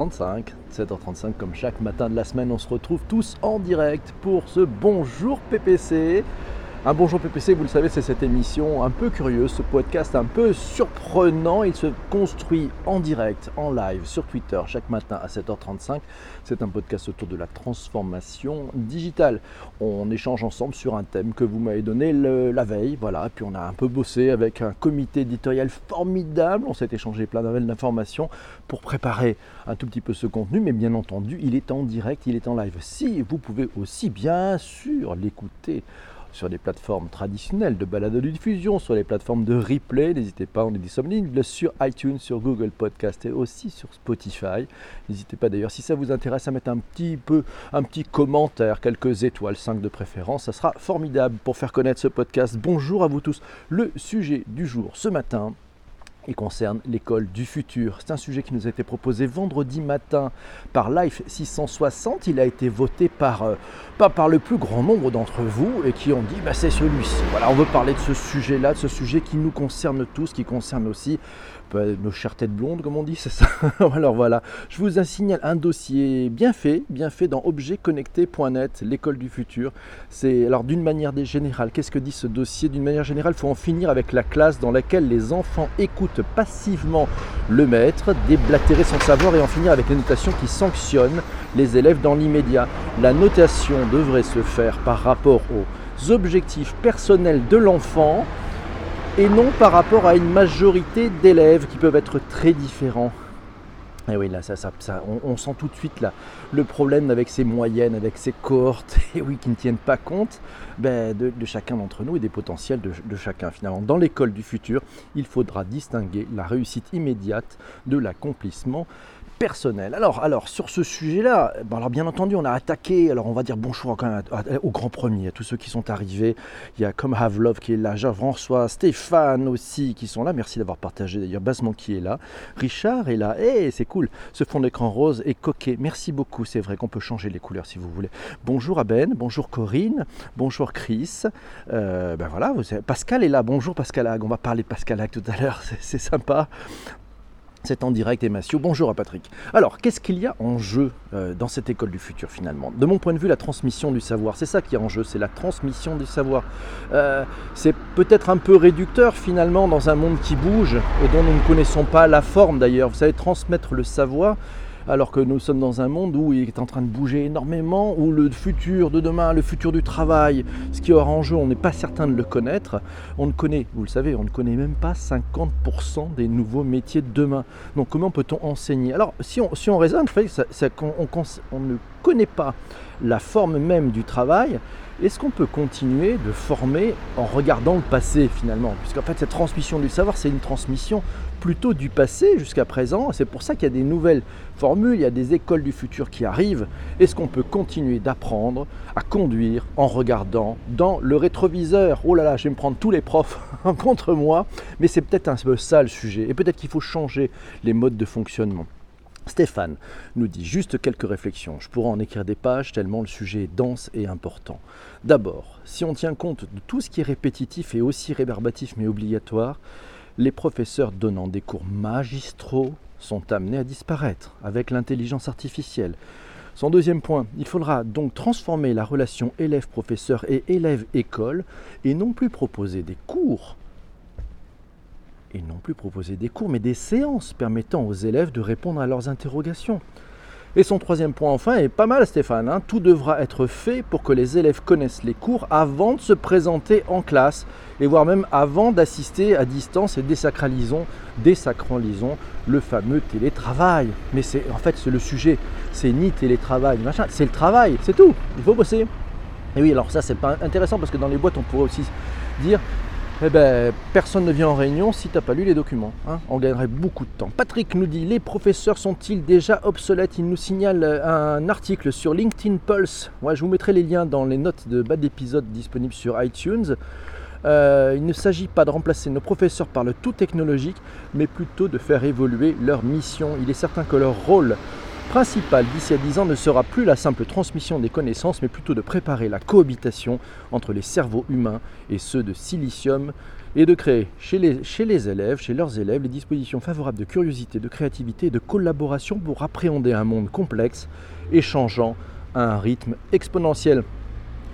35, 7h35 comme chaque matin de la semaine, on se retrouve tous en direct pour ce bonjour PPC. Un bonjour PPC, vous le savez, c'est cette émission un peu curieuse, ce podcast un peu surprenant. Il se construit en direct, en live, sur Twitter, chaque matin à 7h35. C'est un podcast autour de la transformation digitale. On échange ensemble sur un thème que vous m'avez donné la veille. Voilà, puis on a un peu bossé avec un comité éditorial formidable. On s'est échangé plein d'informations pour préparer un tout petit peu ce contenu. Mais bien entendu, il est en direct, il est en live. Si vous pouvez aussi bien sûr l'écouter sur les plateformes traditionnelles de balade de diffusion, sur les plateformes de replay. N'hésitez pas, on est disponible sur iTunes, sur Google Podcast et aussi sur Spotify. N'hésitez pas d'ailleurs, si ça vous intéresse, à mettre un petit peu, un petit commentaire, quelques étoiles, 5 de préférence. Ça sera formidable pour faire connaître ce podcast. Bonjour à vous tous. Le sujet du jour ce matin, concerne l'école du futur. C'est un sujet qui nous a été proposé vendredi matin par Life 660. Il a été voté par, euh, par le plus grand nombre d'entre vous et qui ont dit bah, c'est celui-ci. Voilà, on veut parler de ce sujet-là, de ce sujet qui nous concerne tous, qui concerne aussi nos chères têtes blondes, comme on dit, c'est ça. Alors voilà, je vous signale un dossier bien fait, bien fait dans objetconnecté.net, l'école du futur. C'est alors d'une manière générale, qu'est-ce que dit ce dossier? D'une manière générale, il faut en finir avec la classe dans laquelle les enfants écoutent passivement le maître, déblatérer son savoir et en finir avec les notations qui sanctionnent les élèves dans l'immédiat. La notation devrait se faire par rapport aux objectifs personnels de l'enfant et non par rapport à une majorité d'élèves qui peuvent être très différents. Et oui, là, ça, ça, on, sent tout de suite là, le problème avec ces moyennes, avec ces cohortes, et oui, qui ne tiennent pas compte ben, de, chacun d'entre nous et des potentiels de, de chacun. Finalement, dans l'école du futur, il faudra distinguer la réussite immédiate de l'accomplissement personnel. Alors, alors sur ce sujet-là, alors bien entendu, on a attaqué, alors on va dire bonjour quand même grands premiers, à tous ceux qui sont arrivés. Il y a comme Have Love qui est là, Jean-François, Stéphane aussi qui sont là. Merci d'avoir partagé d'ailleurs, Basement qui est là. Richard est là. Eh, c'est cool. Ce fond d'écran rose est coquet. Merci beaucoup. C'est vrai qu'on peut changer les couleurs si vous voulez. Bonjour à Ben, bonjour Corinne, bonjour Chris. Euh, ben voilà, Pascal est là. Bonjour Pascal Hag. On va parler de Pascal Hag tout à l'heure. C'est sympa. C'est en direct et Mathieu. Bonjour à Patrick. Alors, qu'est-ce qu'il y a en jeu euh, dans cette école du futur finalement? De mon point de vue, la transmission du savoir. C'est ça qui est en jeu, c'est la transmission du savoir. Euh, c'est peut-être un peu réducteur finalement dans un monde qui bouge et dont nous ne connaissons pas la forme d'ailleurs. Vous savez, transmettre le savoir, alors que nous sommes dans un monde où il est en train de bouger énormément, où le futur de demain, le futur du travail, ce qui aura en jeu, on n'est pas certain de le connaître. On ne connaît, vous le savez, on ne connaît même pas 50% des nouveaux métiers de demain. Donc comment peut-on enseigner? Alors si on, on raisonne, c'est qu'on on ne connaît pas la forme même du travail, est-ce qu'on peut continuer de former en regardant le passé finalement? Puisqu'en fait cette transmission du savoir, c'est une transmission plutôt du passé jusqu'à présent. C'est pour ça qu'il y a des nouvelles formules, il y a des écoles du futur qui arrivent. Est-ce qu'on peut continuer d'apprendre à conduire en regardant dans le rétroviseur? Oh là là, je vais me prendre tous les profs contre moi, mais c'est peut-être un peu ça le sujet. Et peut-être qu'il faut changer les modes de fonctionnement. Stéphane nous dit juste quelques réflexions. Je pourrais en écrire des pages tellement le sujet est dense et important. D'abord, si on tient compte de tout ce qui est répétitif et aussi rébarbatif mais obligatoire, les professeurs donnant des cours magistraux sont amenés à disparaître avec l'intelligence artificielle. Son deuxième point, il faudra donc transformer la relation élève-professeur et élève-école et non plus proposer des cours et non plus proposer des cours, mais des séances permettant aux élèves de répondre à leurs interrogations. Et son troisième point enfin est pas mal Stéphane, hein. tout devra être fait pour que les élèves connaissent les cours avant de se présenter en classe, et voire même avant d'assister à distance et désacralisons, désacralisons le fameux télétravail. Mais c'est en fait c'est le sujet, c'est ni télétravail, machin, c'est le travail, c'est tout, il faut bosser. Et oui, alors ça c'est pas intéressant parce que dans les boîtes on pourrait aussi dire eh ben, personne ne vient en réunion si tu n'as pas lu les documents. Hein. On gagnerait beaucoup de temps. Patrick nous dit, les professeurs sont-ils déjà obsolètes? Il nous signale euh, un article sur LinkedIn Pulse. Je vous mettrai les liens dans les notes de bas d'épisode disponibles sur iTunes. Euh, il ne s'agit pas de remplacer nos professeurs par le tout technologique, mais plutôt de faire évoluer leur mission. Il est certain que leur rôle principal d'ici à 10 ans ne sera plus la simple transmission des connaissances, mais plutôt de préparer la cohabitation entre les cerveaux humains et ceux de silicium et de créer chez les, chez les élèves, chez leurs élèves, les dispositions favorables de curiosité, de créativité et de collaboration pour appréhender un monde complexe et changeant à un rythme exponentiel.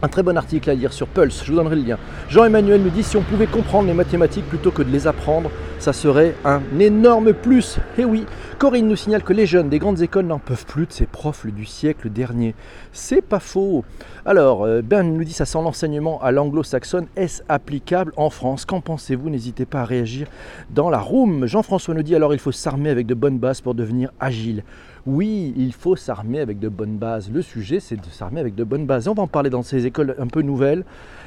Un très bon article à lire sur Pulse, je vous donnerai le lien. Jean-Emmanuel nous dit si on pouvait comprendre les mathématiques plutôt que de les apprendre, ça serait un énorme plus. Et eh oui, Corinne nous signale que les jeunes des grandes écoles n'en peuvent plus de ces profs du siècle dernier. C'est pas faux. Alors, euh, Ben nous dit ça sent l'enseignement à l'anglo-saxonne. Est-ce applicable en France? Qu'en pensez-vous? N'hésitez pas à réagir dans la room. Jean-François nous dit alors il faut s'armer avec de bonnes bases pour devenir agile. Oui, il faut s'armer avec de bonnes bases. Le sujet, c'est de s'armer avec de bonnes bases. On va en parler dans ces écoles un peu nouvelles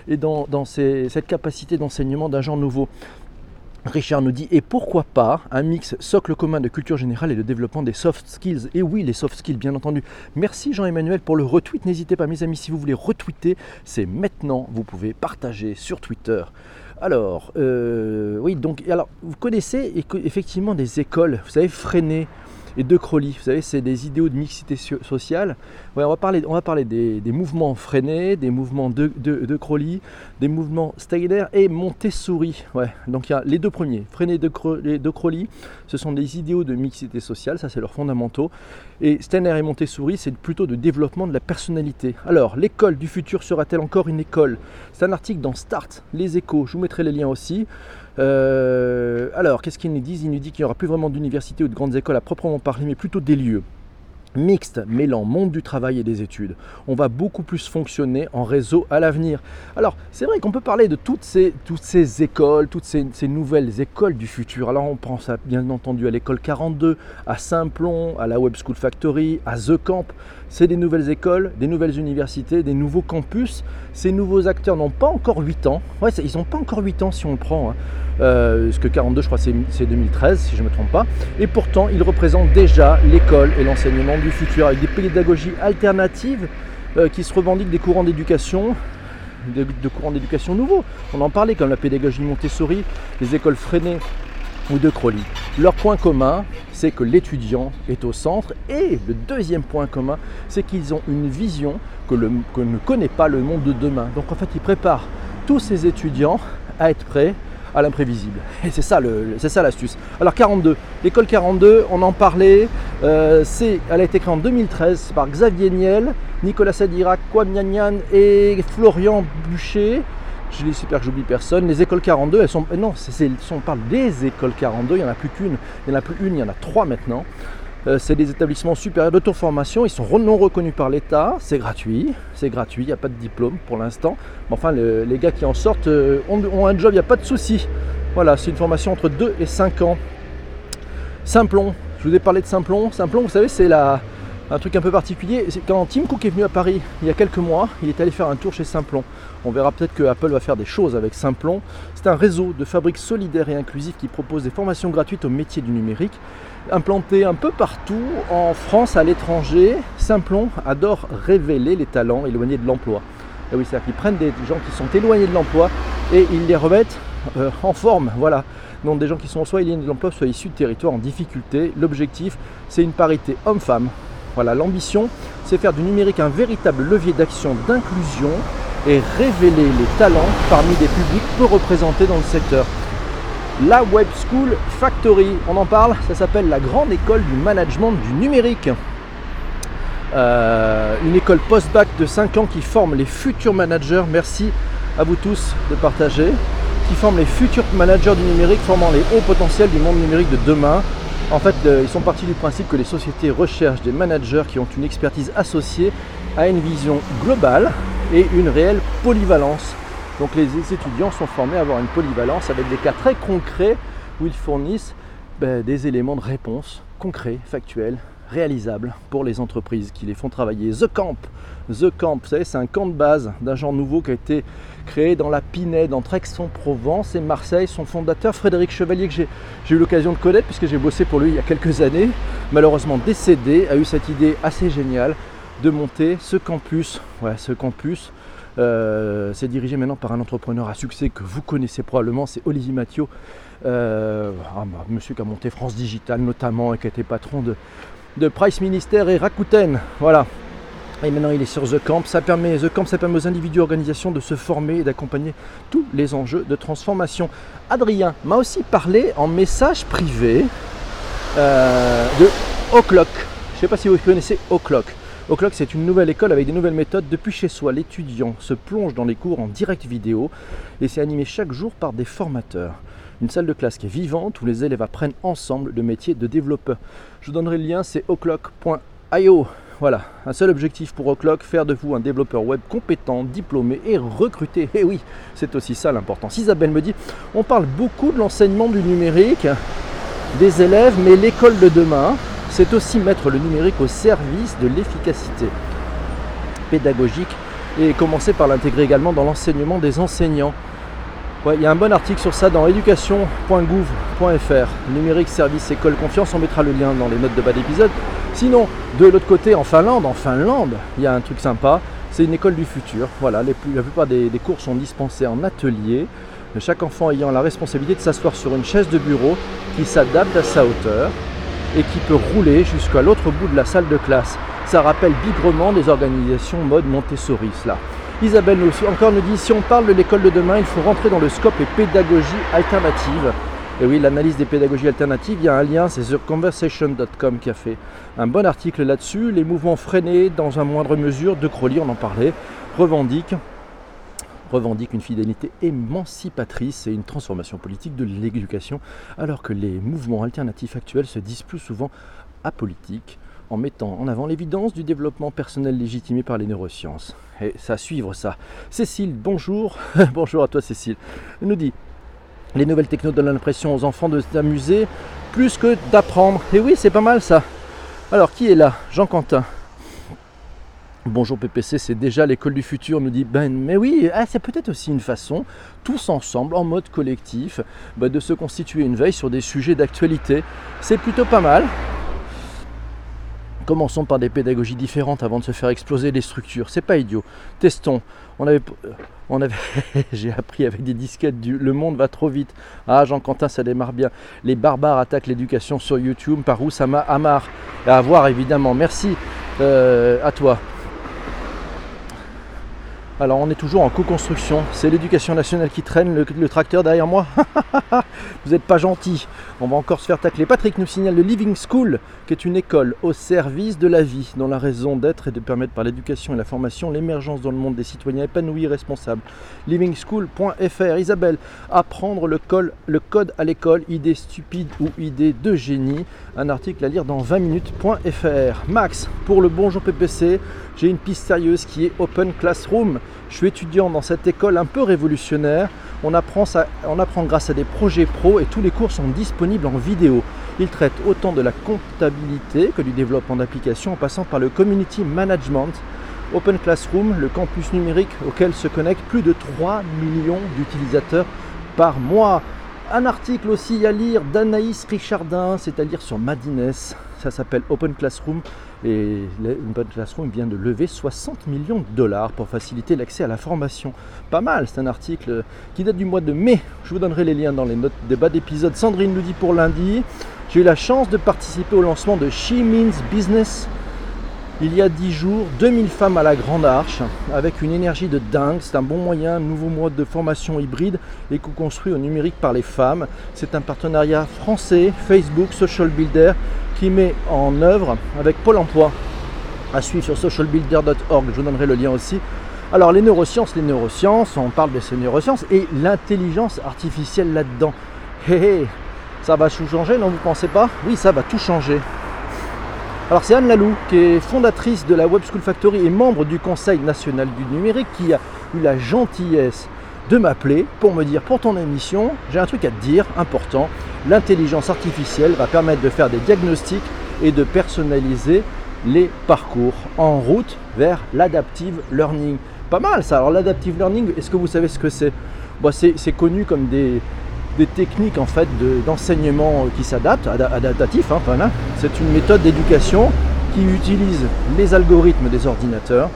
et dans, cette capacité d'enseignement d'un genre nouveau. Richard nous dit, et pourquoi pas un mix socle commun de culture générale et de développement des soft skills? Et oui, les soft skills, bien entendu. Merci Jean-Emmanuel pour le retweet. N'hésitez pas, mes amis, si vous voulez retweeter, c'est maintenant. Vous pouvez partager sur Twitter. Alors, euh, oui, donc, alors, vous connaissez effectivement des écoles, vous savez, freinées et De Crowley. Vous savez, c'est des idéaux de mixité sociale. on va parler, on va parler des, mouvements freinés, des mouvements de, de, Crowley, des mouvements Steiner et Montessori. Ouais, donc il y a les deux premiers, Freinet et de, Crowley, ce sont des idéaux de mixité sociale, ça c'est leurs fondamentaux. Et Steiner et Montessori, c'est plutôt de développement de la personnalité. Alors, l'école du futur sera-t-elle encore une école? C'est un article dans Start, les échos, je vous mettrai les liens aussi. Euh, alors, qu'est-ce qu'ils nous disent Ils nous disent qu'il n'y aura plus vraiment d'universités ou de grandes écoles à proprement parler, mais plutôt des lieux mixte mêlant monde du travail et des études. On va beaucoup plus fonctionner en réseau à l'avenir. Alors, c'est vrai qu'on peut parler de toutes ces, toutes ces écoles, toutes ces, nouvelles écoles du futur. Alors, on pense bien entendu à l'école 42, à Saint-Plon, à la Web School Factory, à The Camp. C'est des nouvelles écoles, des nouvelles universités, des nouveaux campus. Ces nouveaux acteurs n'ont pas encore 8 ans. Ouais, ils n'ont pas encore 8 ans si on le prend. Hein. Euh, ce que 42, je crois, c'est 2013, si je ne me trompe pas. Et pourtant, ils représentent déjà l'école et l'enseignement du futur, avec des pédagogies alternatives euh, qui se revendiquent des courants d'éducation, de, courants d'éducation nouveaux. On en parlait, comme la pédagogie Montessori, les écoles freinées ou de Crowley. Leur point commun, c'est que l'étudiant est au centre. Et le deuxième point commun, c'est qu'ils ont une vision que, le, que ne connaît pas le monde de demain. Donc en fait, ils préparent tous ces étudiants à être prêts à l'imprévisible. Et c'est ça, c'est ça l'astuce. Alors 42, l'école 42, on en parlait, euh, elle a été créée en 2013 par Xavier Niel, Nicolas Sadirac, Kwame Nyan et Florian Boucher. Je j'espère que j'oublie personne. Les écoles 42, elles sont. Non, on parle des écoles 42, il n'y en a plus qu'une. Il n'y en a plus une, il y en a trois maintenant. Euh, c'est des établissements supérieurs d'auto-formation, ils sont non reconnus par l'État, c'est gratuit, c'est gratuit, il n'y a pas de diplôme pour l'instant. Mais enfin, les gars qui en sortent euh, ont, un job, il n'y a pas de souci. Voilà, c'est une formation entre 2 et 5 ans. Simplon, je vous ai parlé de Simplon. Simplon, vous savez, c'est un truc un peu particulier. Quand Tim Cook est venu à Paris il y a quelques mois, il est allé faire un tour chez Simplon. On verra peut-être que Apple va faire des choses avec Simplon. C'est un réseau de fabriques solidaires et inclusifs qui propose des formations gratuites au métier du numérique implanté un peu partout en France, à l'étranger. Simplon adore révéler les talents éloignés de l'emploi. Et oui, c'est-à-dire qu'ils prennent des gens qui sont éloignés de l'emploi et ils les remettent euh, en forme. Voilà. Donc des gens qui sont soit éloignés de l'emploi, soit issus de territoires en difficulté. L'objectif, c'est une parité homme-femme. Voilà, l'ambition, c'est faire du numérique un véritable levier d'action d'inclusion et révéler les talents parmi des publics peu représentés dans le secteur la Web School Factory. On en parle, ça s'appelle la grande école du management du numérique. Euh, une école post-bac de 5 ans qui forme les futurs managers. Merci à vous tous de partager. Qui forme les futurs managers du numérique, formant les hauts potentiels du monde numérique de demain. En fait, euh, ils sont partis du principe que les sociétés recherchent des managers qui ont une expertise associée à une vision globale et une réelle polyvalence donc les étudiants sont formés à avoir une polyvalence avec des cas très concrets où ils fournissent ben, des éléments de réponse concrets, factuels, réalisables pour les entreprises qui les font travailler. The Camp, The Camp, vous savez, c'est un camp de base d'un genre nouveau qui a été créé dans la Pinède, entre Aix-en-Provence et Marseille. Son fondateur, Frédéric Chevalier, que j'ai eu l'occasion de connaître puisque j'ai bossé pour lui il y a quelques années, malheureusement décédé, a eu cette idée assez géniale de monter ce campus, ce campus euh, c'est dirigé maintenant par un entrepreneur à succès que vous connaissez probablement, c'est Olivier Mathieu, euh, monsieur qui a monté France Digital notamment et qui a été patron de, de Price Minister et Rakuten. Voilà. Et maintenant il est sur The Camp. Ça permet, The Camp, ça permet aux individus et organisations de se former et d'accompagner tous les enjeux de transformation. Adrien m'a aussi parlé en message privé euh, de O'Clock. Je ne sais pas si vous connaissez O'Clock. O'Clock, c'est une nouvelle école avec des nouvelles méthodes. Depuis chez soi, l'étudiant se plonge dans les cours en direct vidéo et c'est animé chaque jour par des formateurs. Une salle de classe qui est vivante où les élèves apprennent ensemble le métier de développeur. Je vous donnerai le lien, c'est o'clock.io. Voilà, un seul objectif pour O'Clock, faire de vous un développeur web compétent, diplômé et recruté. Et eh oui, c'est aussi ça l'importance. Isabelle me dit, on parle beaucoup de l'enseignement du numérique des élèves, mais l'école de demain, c'est aussi mettre le numérique au service de l'efficacité pédagogique et commencer par l'intégrer également dans l'enseignement des enseignants. Il y a un bon article sur ça dans éducation.gouv.fr, numérique service école confiance, on mettra le lien dans les notes de bas d'épisode. Sinon, de l'autre côté, en Finlande, en Finlande, il y a un truc sympa, c'est une école du futur. Voilà, la plupart des, des cours sont dispensés en atelier, chaque enfant ayant la responsabilité de s'asseoir sur une chaise de bureau qui s'adapte à sa hauteur et qui peut rouler jusqu'à l'autre bout de la salle de classe. Ça rappelle bigrement des organisations mode Montessori, là. Isabelle encore nous dit si on parle de l'école de demain, il faut rentrer dans le scope et pédagogie alternative. Et oui, l'analyse des pédagogies alternatives, il y a un lien, c'est theconversation.com qui a fait un bon article là-dessus. Les mouvements freinés dans un moindre mesure, de Crowley, on en parlait, revendiquent revendique une fidélité émancipatrice et une transformation politique de l'éducation, alors que les mouvements alternatifs actuels se disent plus souvent apolitiques, en mettant en avant l'évidence du développement personnel légitimé par les neurosciences. Et ça suivre ça. Cécile, bonjour. bonjour à toi Cécile. Elle nous dit les nouvelles techno donnent l'impression aux enfants de s'amuser plus que d'apprendre. Et oui, c'est pas mal ça. Alors, qui est là? Jean Quentin. Bonjour PPC, c'est déjà l'école du futur, nous dit Ben. Mais oui, ah, c'est peut-être aussi une façon, tous ensemble, en mode collectif, bah, de se constituer une veille sur des sujets d'actualité. C'est plutôt pas mal. Commençons par des pédagogies différentes avant de se faire exploser les structures. C'est pas idiot. Testons. On avait, euh, j'ai appris avec des disquettes du Le monde va trop vite. Ah, Jean Quentin, ça démarre bien. Les barbares attaquent l'éducation sur YouTube. Par où ça m'a amar? À voir évidemment. Merci euh, à toi. Alors on est toujours en co-construction. C'est l'éducation nationale qui traîne le, tracteur derrière moi. Vous n'êtes pas gentil. On va encore se faire tacler. Patrick nous signale le Living School, qui est une école au service de la vie, dont la raison d'être est de permettre par l'éducation et la formation l'émergence dans le monde des citoyens épanouis et responsables. Livingschool.fr. Isabelle, apprendre le, code à l'école, idée stupide ou idée de génie. Un article à lire dans 20 minutes.fr. Max, pour le bonjour PPC, j'ai une piste sérieuse qui est Open Classroom. Je suis étudiant dans cette école un peu révolutionnaire. On apprend, grâce à des projets pro et tous les cours sont disponibles en vidéo. Ils traitent autant de la comptabilité que du développement d'applications en passant par le community management. Open Classroom, le campus numérique auquel se connectent plus de 3 millions d'utilisateurs par mois. Un article aussi à lire d'Anaïs Richardin, c'est-à-dire sur Madines. Ça s'appelle Open Classroom et Open vient de lever 60 millions de dollars pour faciliter l'accès à la formation. Pas mal, c'est un article qui date du mois de mai. Je vous donnerai les liens dans les notes des bas d'épisode. Sandrine nous dit pour lundi, j'ai eu la chance de participer au lancement de She Means Business il y a 10 jours, 2000 femmes à la Grande Arche, avec une énergie de dingue. C'est un bon moyen, nouveau mode de formation hybride et co-construit au numérique par les femmes. C'est un partenariat français, Facebook, Social Builder, met en œuvre avec Pôle emploi. À suivre sur socialbuilder.org, je vous donnerai le lien aussi. Alors les neurosciences, les neurosciences, on parle de ces neurosciences et l'intelligence artificielle là-dedans. Hé hé, ça va tout changer, non vous pensez pas? Oui, ça va tout changer. Alors c'est Anne Lalou qui est fondatrice de la Web School Factory et membre du Conseil national du numérique qui a eu la gentillesse de m'appeler pour me dire pour ton émission, j'ai un truc à te dire important. L'intelligence artificielle va permettre de faire des diagnostics et de personnaliser les parcours en route vers l'adaptive learning. Pas mal ça. Alors l'adaptive learning, est-ce que vous savez ce que c'est? Bon, C'est connu comme des, techniques en fait d'enseignement qui s'adaptent, adaptatif. Hein, c'est une méthode d'éducation qui utilise les algorithmes des ordinateurs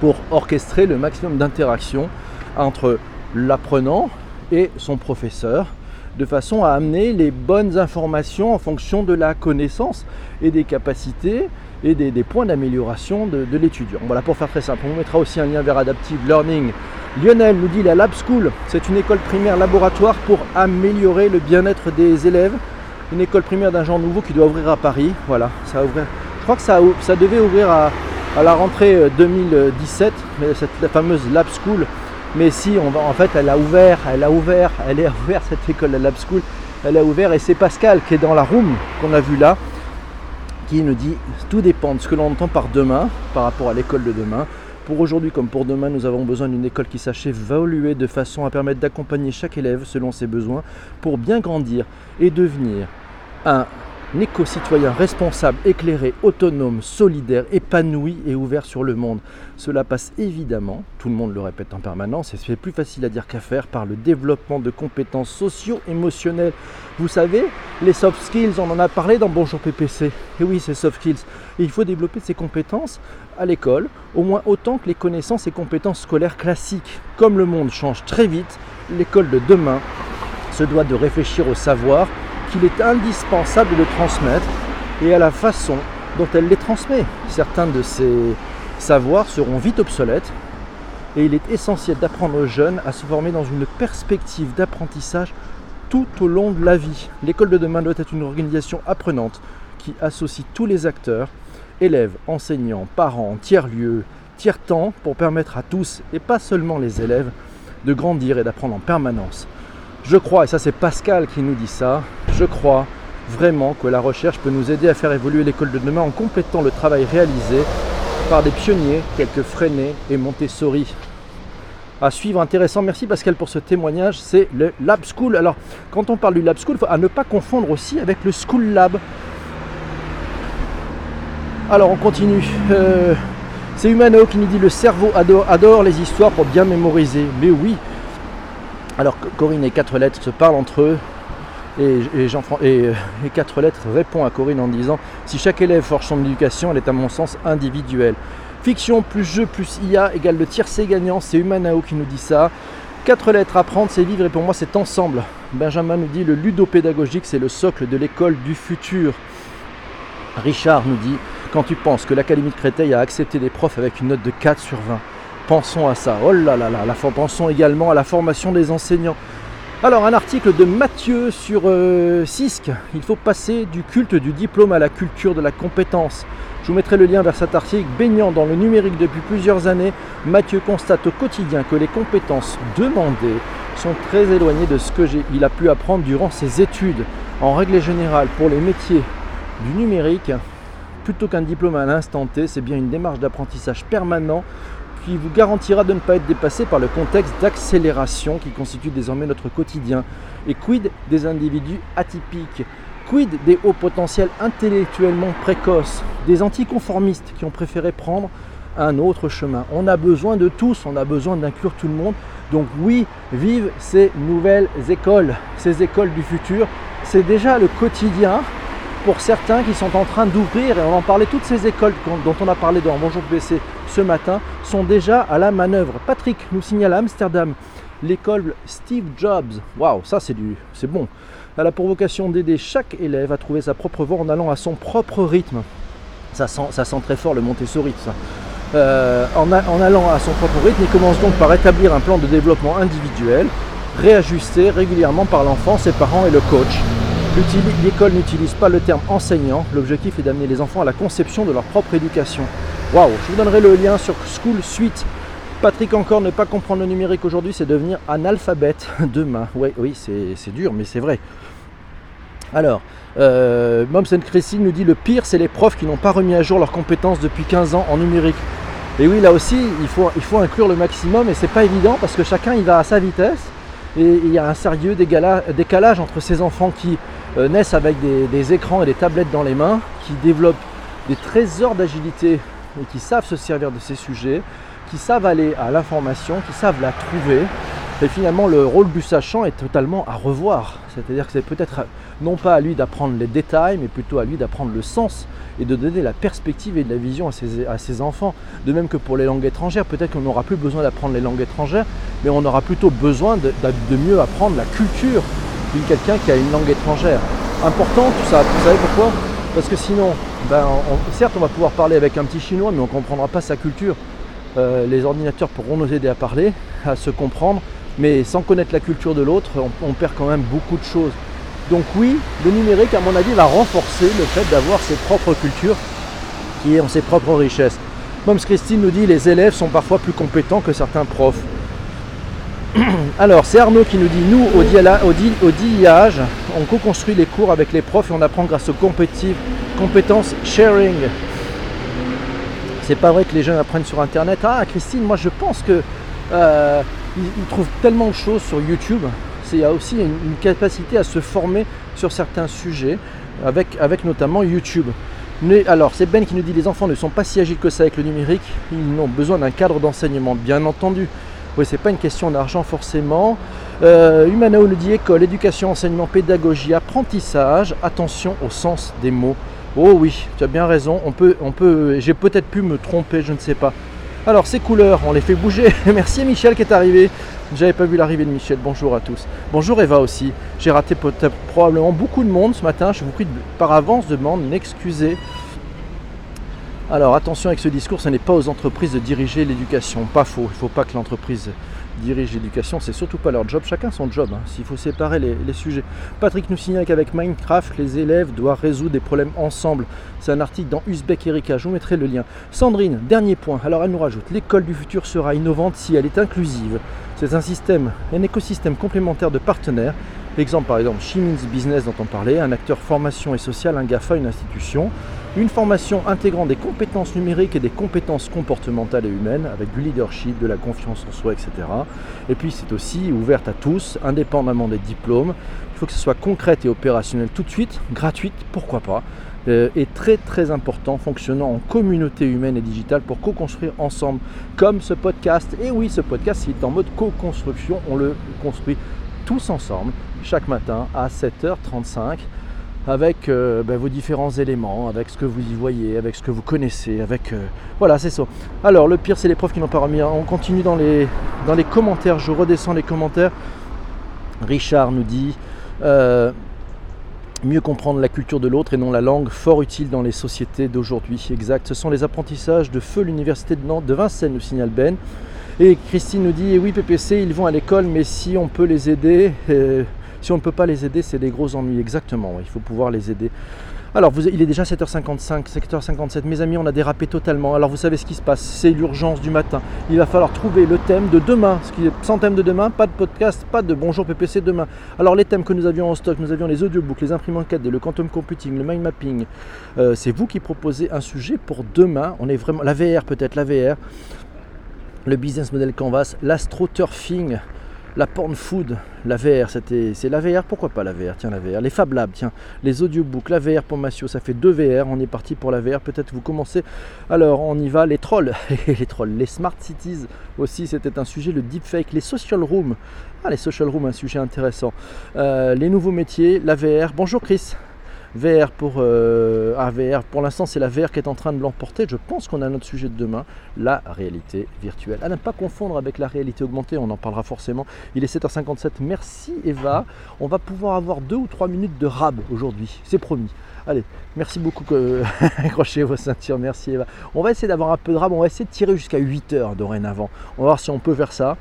pour orchestrer le maximum d'interactions entre l'apprenant et son professeur de façon à amener les bonnes informations en fonction de la connaissance et des capacités et des, points d'amélioration de, l'étudiant. Voilà, pour faire très simple, on mettra aussi un lien vers Adaptive Learning. Lionel nous dit la Lab School, c'est une école primaire laboratoire pour améliorer le bien-être des élèves. Une école primaire d'un genre nouveau qui doit ouvrir à Paris. Voilà, ça va ouvrir. Je crois que ça, devait ouvrir à, la rentrée 2017, euh, mais cette fameuse Lab School. Mais si, on va, en fait, elle a ouvert, elle a ouvert, elle est ouverte cette école, la Lab School. Elle a ouvert et c'est Pascal qui est dans la room qu'on a vu là qui nous dit tout dépend de ce que l'on entend par demain, par rapport à l'école de demain. Pour aujourd'hui comme pour demain, nous avons besoin d'une école qui sache évoluer de façon à permettre d'accompagner chaque élève selon ses besoins pour bien grandir et devenir un éco-citoyen responsable, éclairé, autonome, solidaire, épanoui et ouvert sur le monde. Cela passe évidemment, tout le monde le répète en permanence, et c'est plus facile à dire qu'à faire, par le développement de compétences socio-émotionnelles. Vous savez, les soft skills, on en a parlé dans Bonjour PPC. Et oui, ces soft skills. il faut développer ces compétences à l'école, au moins autant que les connaissances et compétences scolaires classiques. Comme le monde change très vite, l'école de demain se doit de réfléchir au savoir qu'il est indispensable de transmettre et à la façon dont elle les transmet. Certains de ces savoirs seront vite obsolètes et il est essentiel d'apprendre aux jeunes à se former dans une perspective d'apprentissage tout au long de la vie. L'école de demain doit être une organisation apprenante qui associe tous les acteurs, élèves, enseignants, parents, tiers-lieux, tiers-temps, pour permettre à tous, et pas seulement les élèves, de grandir et d'apprendre en permanence. Je crois, et ça c'est Pascal qui nous dit ça, je crois vraiment que la recherche peut nous aider à faire évoluer l'école de demain en complétant le travail réalisé par des pionniers tels que Freinet et Montessori. À suivre, intéressant. Merci Pascal pour ce témoignage. C'est le Lab School. Alors, quand on parle du Lab School, à ne pas confondre aussi avec le School Lab. Alors, on continue. Euh, c'est Humano qui nous dit le cerveau adore les histoires pour bien mémoriser. Mais oui, alors Corinne et quatre lettres se parlent entre eux et, Jean et, et, quatre lettres répond à Corinne en disant si chaque élève forge son éducation, elle est à mon sens individuelle. Fiction plus jeu plus IA égale le tiercé gagnant, c'est Humanao qui nous dit ça. Quatre lettres apprendre, c'est vivre et pour moi c'est ensemble. Benjamin nous dit le ludopédagogique c'est le socle de l'école du futur. Richard nous dit quand tu penses que l'Académie de Créteil a accepté des profs avec une note de 4 sur 20, Pensons à ça. Oh là là là, la, pensons également à la formation des enseignants. Alors un article de Mathieu sur euh, CISC, il faut passer du culte du diplôme à la culture de la compétence. Je vous mettrai le lien vers cet article. Baignant dans le numérique depuis plusieurs années, Mathieu constate au quotidien que les compétences demandées sont très éloignées de ce qu'il a pu apprendre durant ses études. En règle générale, pour les métiers du numérique, plutôt qu'un diplôme à l'instant T, c'est bien une démarche d'apprentissage permanent qui vous garantira de ne pas être dépassé par le contexte d'accélération qui constitue désormais notre quotidien. Et quid des individus atypiques? Quid des hauts potentiels intellectuellement précoces? Des anticonformistes qui ont préféré prendre un autre chemin? On a besoin de tous, on a besoin d'inclure tout le monde. Donc oui, vive ces nouvelles écoles, ces écoles du futur. C'est déjà le quotidien pour certains qui sont en train d'ouvrir, et on en parlait, toutes ces écoles dont on a parlé dans Bonjour PC ce matin, sont déjà à la manœuvre. Patrick nous signale à Amsterdam l'école Steve Jobs. Waouh, ça c'est du, c'est bon. A pour vocation d'aider chaque élève à trouver sa propre voie en allant à son propre rythme. Ça sent, ça sent très fort le Montessori, ça. Euh, en allant à son propre rythme, il commence donc par établir un plan de développement individuel, réajusté régulièrement par l'enfant, ses parents et le coach. L'école n'utilise pas le terme enseignant, l'objectif est d'amener les enfants à la conception de leur propre éducation. Waouh, je vous donnerai le lien sur School Suite. Patrick encore, ne pas comprendre le numérique aujourd'hui, c'est devenir analphabète demain. Oui, c'est dur, mais c'est vrai. Alors, euh, Moms Christine nous dit le pire, c'est les profs qui n'ont pas remis à jour leurs compétences depuis 15 ans en numérique. Et oui, là aussi, il faut, il faut inclure le maximum et c'est pas évident parce que chacun il va à sa vitesse et il y a un sérieux décalage entre ces enfants qui euh, naissent avec des, écrans et des tablettes dans les mains, qui développent des trésors d'agilité et qui savent se servir de ces sujets, qui savent aller à l'information, qui savent la trouver. Et finalement, le rôle du sachant est totalement à revoir. C'est-à-dire que c'est peut-être non pas à lui d'apprendre les détails, mais plutôt à lui d'apprendre le sens et de donner la perspective et de la vision à ses, enfants. De même que pour les langues étrangères, peut-être qu'on n'aura plus besoin d'apprendre les langues étrangères, mais on aura plutôt besoin de mieux apprendre la culture quelqu'un qui a une langue étrangère. Important tout ça, vous savez pourquoi? Parce que sinon, ben, certes on va pouvoir parler avec un petit chinois, mais on ne comprendra pas sa culture. Euh, les ordinateurs pourront nous aider à parler, à se comprendre, mais sans connaître la culture de l'autre, on, perd quand même beaucoup de choses. Donc oui, le numérique, à mon avis, va renforcer le fait d'avoir ses propres cultures qui ont ses propres richesses. Moms Christine nous dit les élèves sont parfois plus compétents que certains profs. Alors, c'est Arnaud qui nous dit nous, au, DIAH, on co-construit les cours avec les profs et on apprend grâce aux compétences sharing. C'est pas vrai que les jeunes apprennent sur internet. Ah, Christine, moi je pense que euh, ils, trouvent tellement de choses sur YouTube. Il y a aussi une, capacité à se former sur certains sujets, avec, notamment YouTube. Mais, alors, c'est Ben qui nous dit les enfants ne sont pas si agiles que ça avec le numérique, ils ont besoin d'un cadre d'enseignement, bien entendu. Oui, c'est pas une question d'argent forcément. Euh, Humanao nous dit école, éducation, enseignement, pédagogie, apprentissage, attention au sens des mots. Oh oui, tu as bien raison, on peut, on peut, j'ai peut-être pu me tromper, je ne sais pas. Alors ces couleurs, on les fait bouger. Merci Michel qui est arrivé. J'avais pas vu l'arrivée de Michel. Bonjour à tous. Bonjour Eva aussi. J'ai raté probablement beaucoup de monde ce matin. Je vous prie par avance de m'en excuser. Alors attention avec ce discours, ce n'est pas aux entreprises de diriger l'éducation. Pas faux. Il ne faut pas que l'entreprise dirige l'éducation, c'est surtout pas leur job, chacun son job, hein, s'il faut séparer les, sujets. Patrick nous signale qu'avec Minecraft, les élèves doivent résoudre des problèmes ensemble. C'est un article dans Uzbek Erika, je vous mettrai le lien. Sandrine, dernier point, alors elle nous rajoute, l'école du futur sera innovante si elle est inclusive. C'est un système, un écosystème complémentaire de partenaires. Exemple par exemple, Chimins Business dont on parlait, un acteur formation et social, un GAFA, une institution. Une formation intégrant des compétences numériques et des compétences comportementales et humaines, avec du leadership, de la confiance en soi, etc. Et puis c'est aussi ouverte à tous, indépendamment des diplômes. Il faut que ce soit concrète et opérationnel tout de suite, gratuite, pourquoi pas. Euh, et très très important, fonctionnant en communauté humaine et digitale pour co-construire ensemble, comme ce podcast. Et oui, ce podcast est en mode co-construction, on le construit tous ensemble chaque matin à 7h35 avec euh, ben, vos différents éléments, avec ce que vous y voyez, avec ce que vous connaissez, avec... Euh, voilà, c'est ça. Alors, le pire, c'est les profs qui n'ont pas remis. On continue dans les, commentaires, je redescends les commentaires. Richard nous dit... Euh, mieux comprendre la culture de l'autre et non la langue, fort utile dans les sociétés d'aujourd'hui. Exact. Ce sont les apprentissages de feu l'université de Nantes, de Vincennes, nous signale Ben. Et Christine nous dit, oui PPC, ils vont à l'école, mais si on peut les aider, si on ne peut pas les aider, c'est des gros ennuis. Exactement, il faut pouvoir les aider. Alors, il est déjà 7h55, 7h57. Mes amis, on a dérapé totalement. Alors, vous savez ce qui se passe. C'est l'urgence du matin. Il va falloir trouver le thème de demain. Ce qui est sans thème de demain, pas de podcast, pas de bonjour PPC demain. Alors, les thèmes que nous avions en stock, nous avions les audiobooks, les imprimantes 4D, le quantum computing, le mind mapping. Euh, c'est vous qui proposez un sujet pour demain. On est vraiment. La VR, peut-être, la VR. Le business model Canvas, l'astroturfing la porn food, la VR, c'était, c'est la VR, pourquoi pas la VR Tiens, la VR. Les Fab Labs, tiens, les audiobooks, la VR pour Massio, ça fait deux VR, on est parti pour la VR, peut-être vous commencez. Alors, on y va, les trolls, les trolls, les smart cities aussi, c'était un sujet, le deepfake, les social rooms. Ah, les social rooms, un sujet intéressant. Euh, les nouveaux métiers, la VR. Bonjour Chris. VR pour euh, ah, VR. Pour l'instant, c'est la VR qui est en train de l'emporter. Je pense qu'on a notre sujet de demain, la réalité virtuelle. À ne pas confondre avec la réalité augmentée, on en parlera forcément. Il est 7h57. Merci Eva. On va pouvoir avoir deux ou trois minutes de rab aujourd'hui, c'est promis. Allez, merci beaucoup. Accrochez vos ceintures, merci Eva. On va essayer d'avoir un peu de rab, on va essayer de tirer jusqu'à 8 h dorénavant. On va voir si on peut faire ça.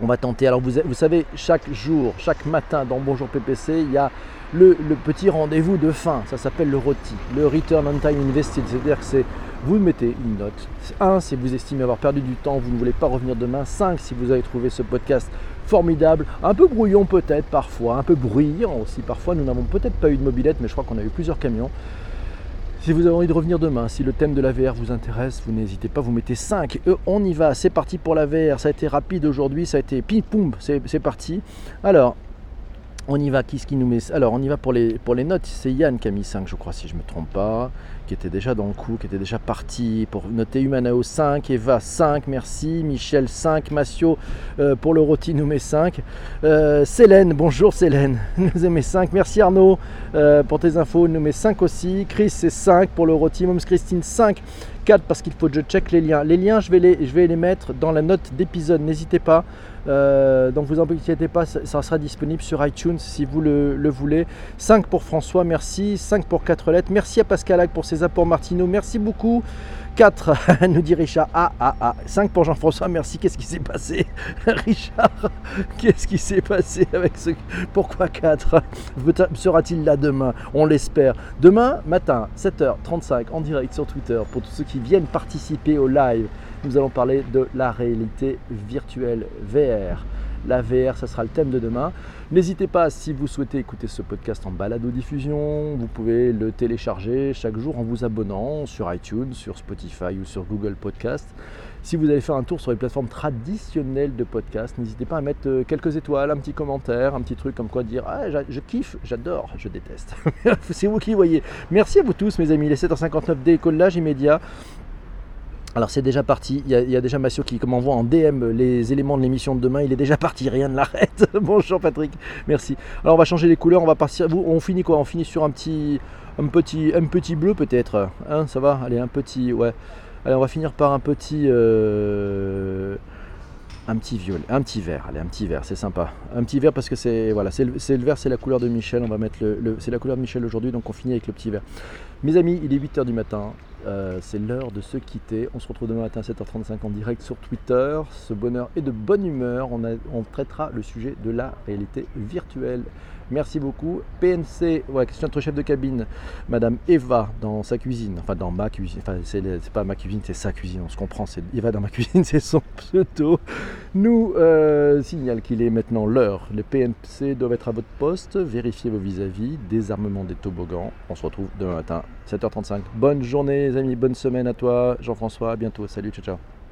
On va tenter. Alors vous, vous savez, chaque jour, chaque matin dans Bonjour PPC, il y a le, petit rendez-vous de fin, ça s'appelle le ROTI, le Return on Time Invested, c'est-à-dire que c'est vous mettez une note. 1 si vous estimez avoir perdu du temps, vous ne voulez pas revenir demain. 5 si vous avez trouvé ce podcast formidable, un peu brouillon peut-être parfois, un peu bruyant aussi parfois. Nous n'avons peut-être pas eu de mobilette, mais je crois qu'on a eu plusieurs camions. Si vous avez envie de revenir demain, si le thème de la VR vous intéresse, vous n'hésitez pas, vous mettez 5. Euh, on y va, c'est parti pour la VR. Ça a été rapide aujourd'hui, ça a été ping-poum, c'est parti. Alors, on y va, qui ce qui nous met Alors, on y va pour les, pour les notes. C'est Yann qui a mis 5, je crois, si je ne me trompe pas, qui était déjà dans le coup, qui était déjà parti pour noter Humanao 5, Eva 5, merci, Michel 5, Massio euh, pour le rôti nous met 5. Euh, Célène, bonjour Célène, nous met 5. Merci Arnaud euh, pour tes infos, nous met 5 aussi. Chris, c'est 5 pour le rôti. Moms Christine, 5. 4 parce qu'il faut que je check les liens. Les liens, je vais les, je vais les mettre dans la note d'épisode, n'hésitez pas. Euh, donc vous inquiétez pas, ça, sera disponible sur iTunes si vous le, voulez. 5 pour François, merci. 5 pour 4 lettres. Merci à Pascal Hague pour ses apports Martino. Merci beaucoup. 4, nous dit Richard. Ah, ah, ah. 5 pour Jean-François, merci. Qu'est-ce qui s'est passé Richard, qu'est-ce qui s'est passé avec ce... Pourquoi 4 Sera-t-il là demain? On l'espère. Demain matin, 7h35, en direct sur Twitter, pour tous ceux qui viennent participer au live, nous allons parler de la réalité virtuelle VR. La VR, ça sera le thème de demain. N'hésitez pas, si vous souhaitez écouter ce podcast en balado-diffusion, vous pouvez le télécharger chaque jour en vous abonnant sur iTunes, sur Spotify ou sur Google Podcast. Si vous allez faire un tour sur les plateformes traditionnelles de podcast, n'hésitez pas à mettre euh, quelques étoiles, un petit commentaire, un petit truc comme quoi dire ah, je kiffe, j'adore, je déteste. C'est vous qui voyez. Merci à vous tous, mes amis. Les 7h59 décollage immédiat. Alors c'est déjà parti, il y, a, déjà Massio qui m'envoie en DM les éléments de l'émission de demain, il est déjà parti, rien ne l'arrête. Bonjour Patrick, merci. Alors on va changer les couleurs, on va partir, on finit quoi? On finit sur un petit, un petit, un petit bleu peut-être, hein, ça va? Allez, un petit, ouais. Allez, on va finir par un petit, euh, un petit violet, un petit vert, allez, un petit vert, c'est sympa. Un petit vert parce que c'est, voilà, c'est le, vert, c'est la couleur de Michel, on va mettre le, c'est la couleur de Michel aujourd'hui, donc on finit avec le petit vert. Mes amis, il est 8h du matin, euh, c'est l'heure de se quitter. On se retrouve demain matin à 7h35 en direct sur Twitter. Ce bonheur et de bonne humeur. On traitera le sujet de la réalité virtuelle. Merci beaucoup. PNC, ouais, question notre chef de cabine, Madame Eva, dans sa cuisine, enfin dans ma cuisine, enfin c'est pas ma cuisine, c'est sa cuisine, on se comprend, c'est Eva dans ma cuisine, c'est son pseudo, nous euh, signale qu'il est maintenant l'heure. Les PNC doivent être à votre poste, vérifiez vos vis-à-vis, désarmement des toboggans. On se retrouve demain matin, 7h35. Bonne journée les amis, bonne semaine à toi, Jean-François, à bientôt, salut, ciao ciao.